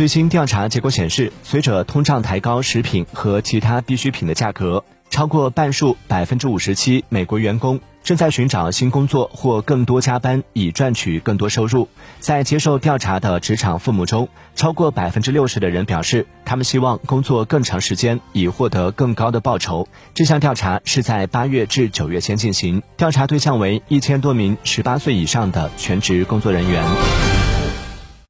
最新调查结果显示，随着通胀抬高，食品和其他必需品的价格超过半数。百分之五十七，美国员工正在寻找新工作或更多加班以赚取更多收入。在接受调查的职场父母中，超过百分之六十的人表示他们希望工作更长时间，以获得更高的报酬。这项调查是在八月至九月间进行，调查对象为一千多名十八岁以上的全职工作人员。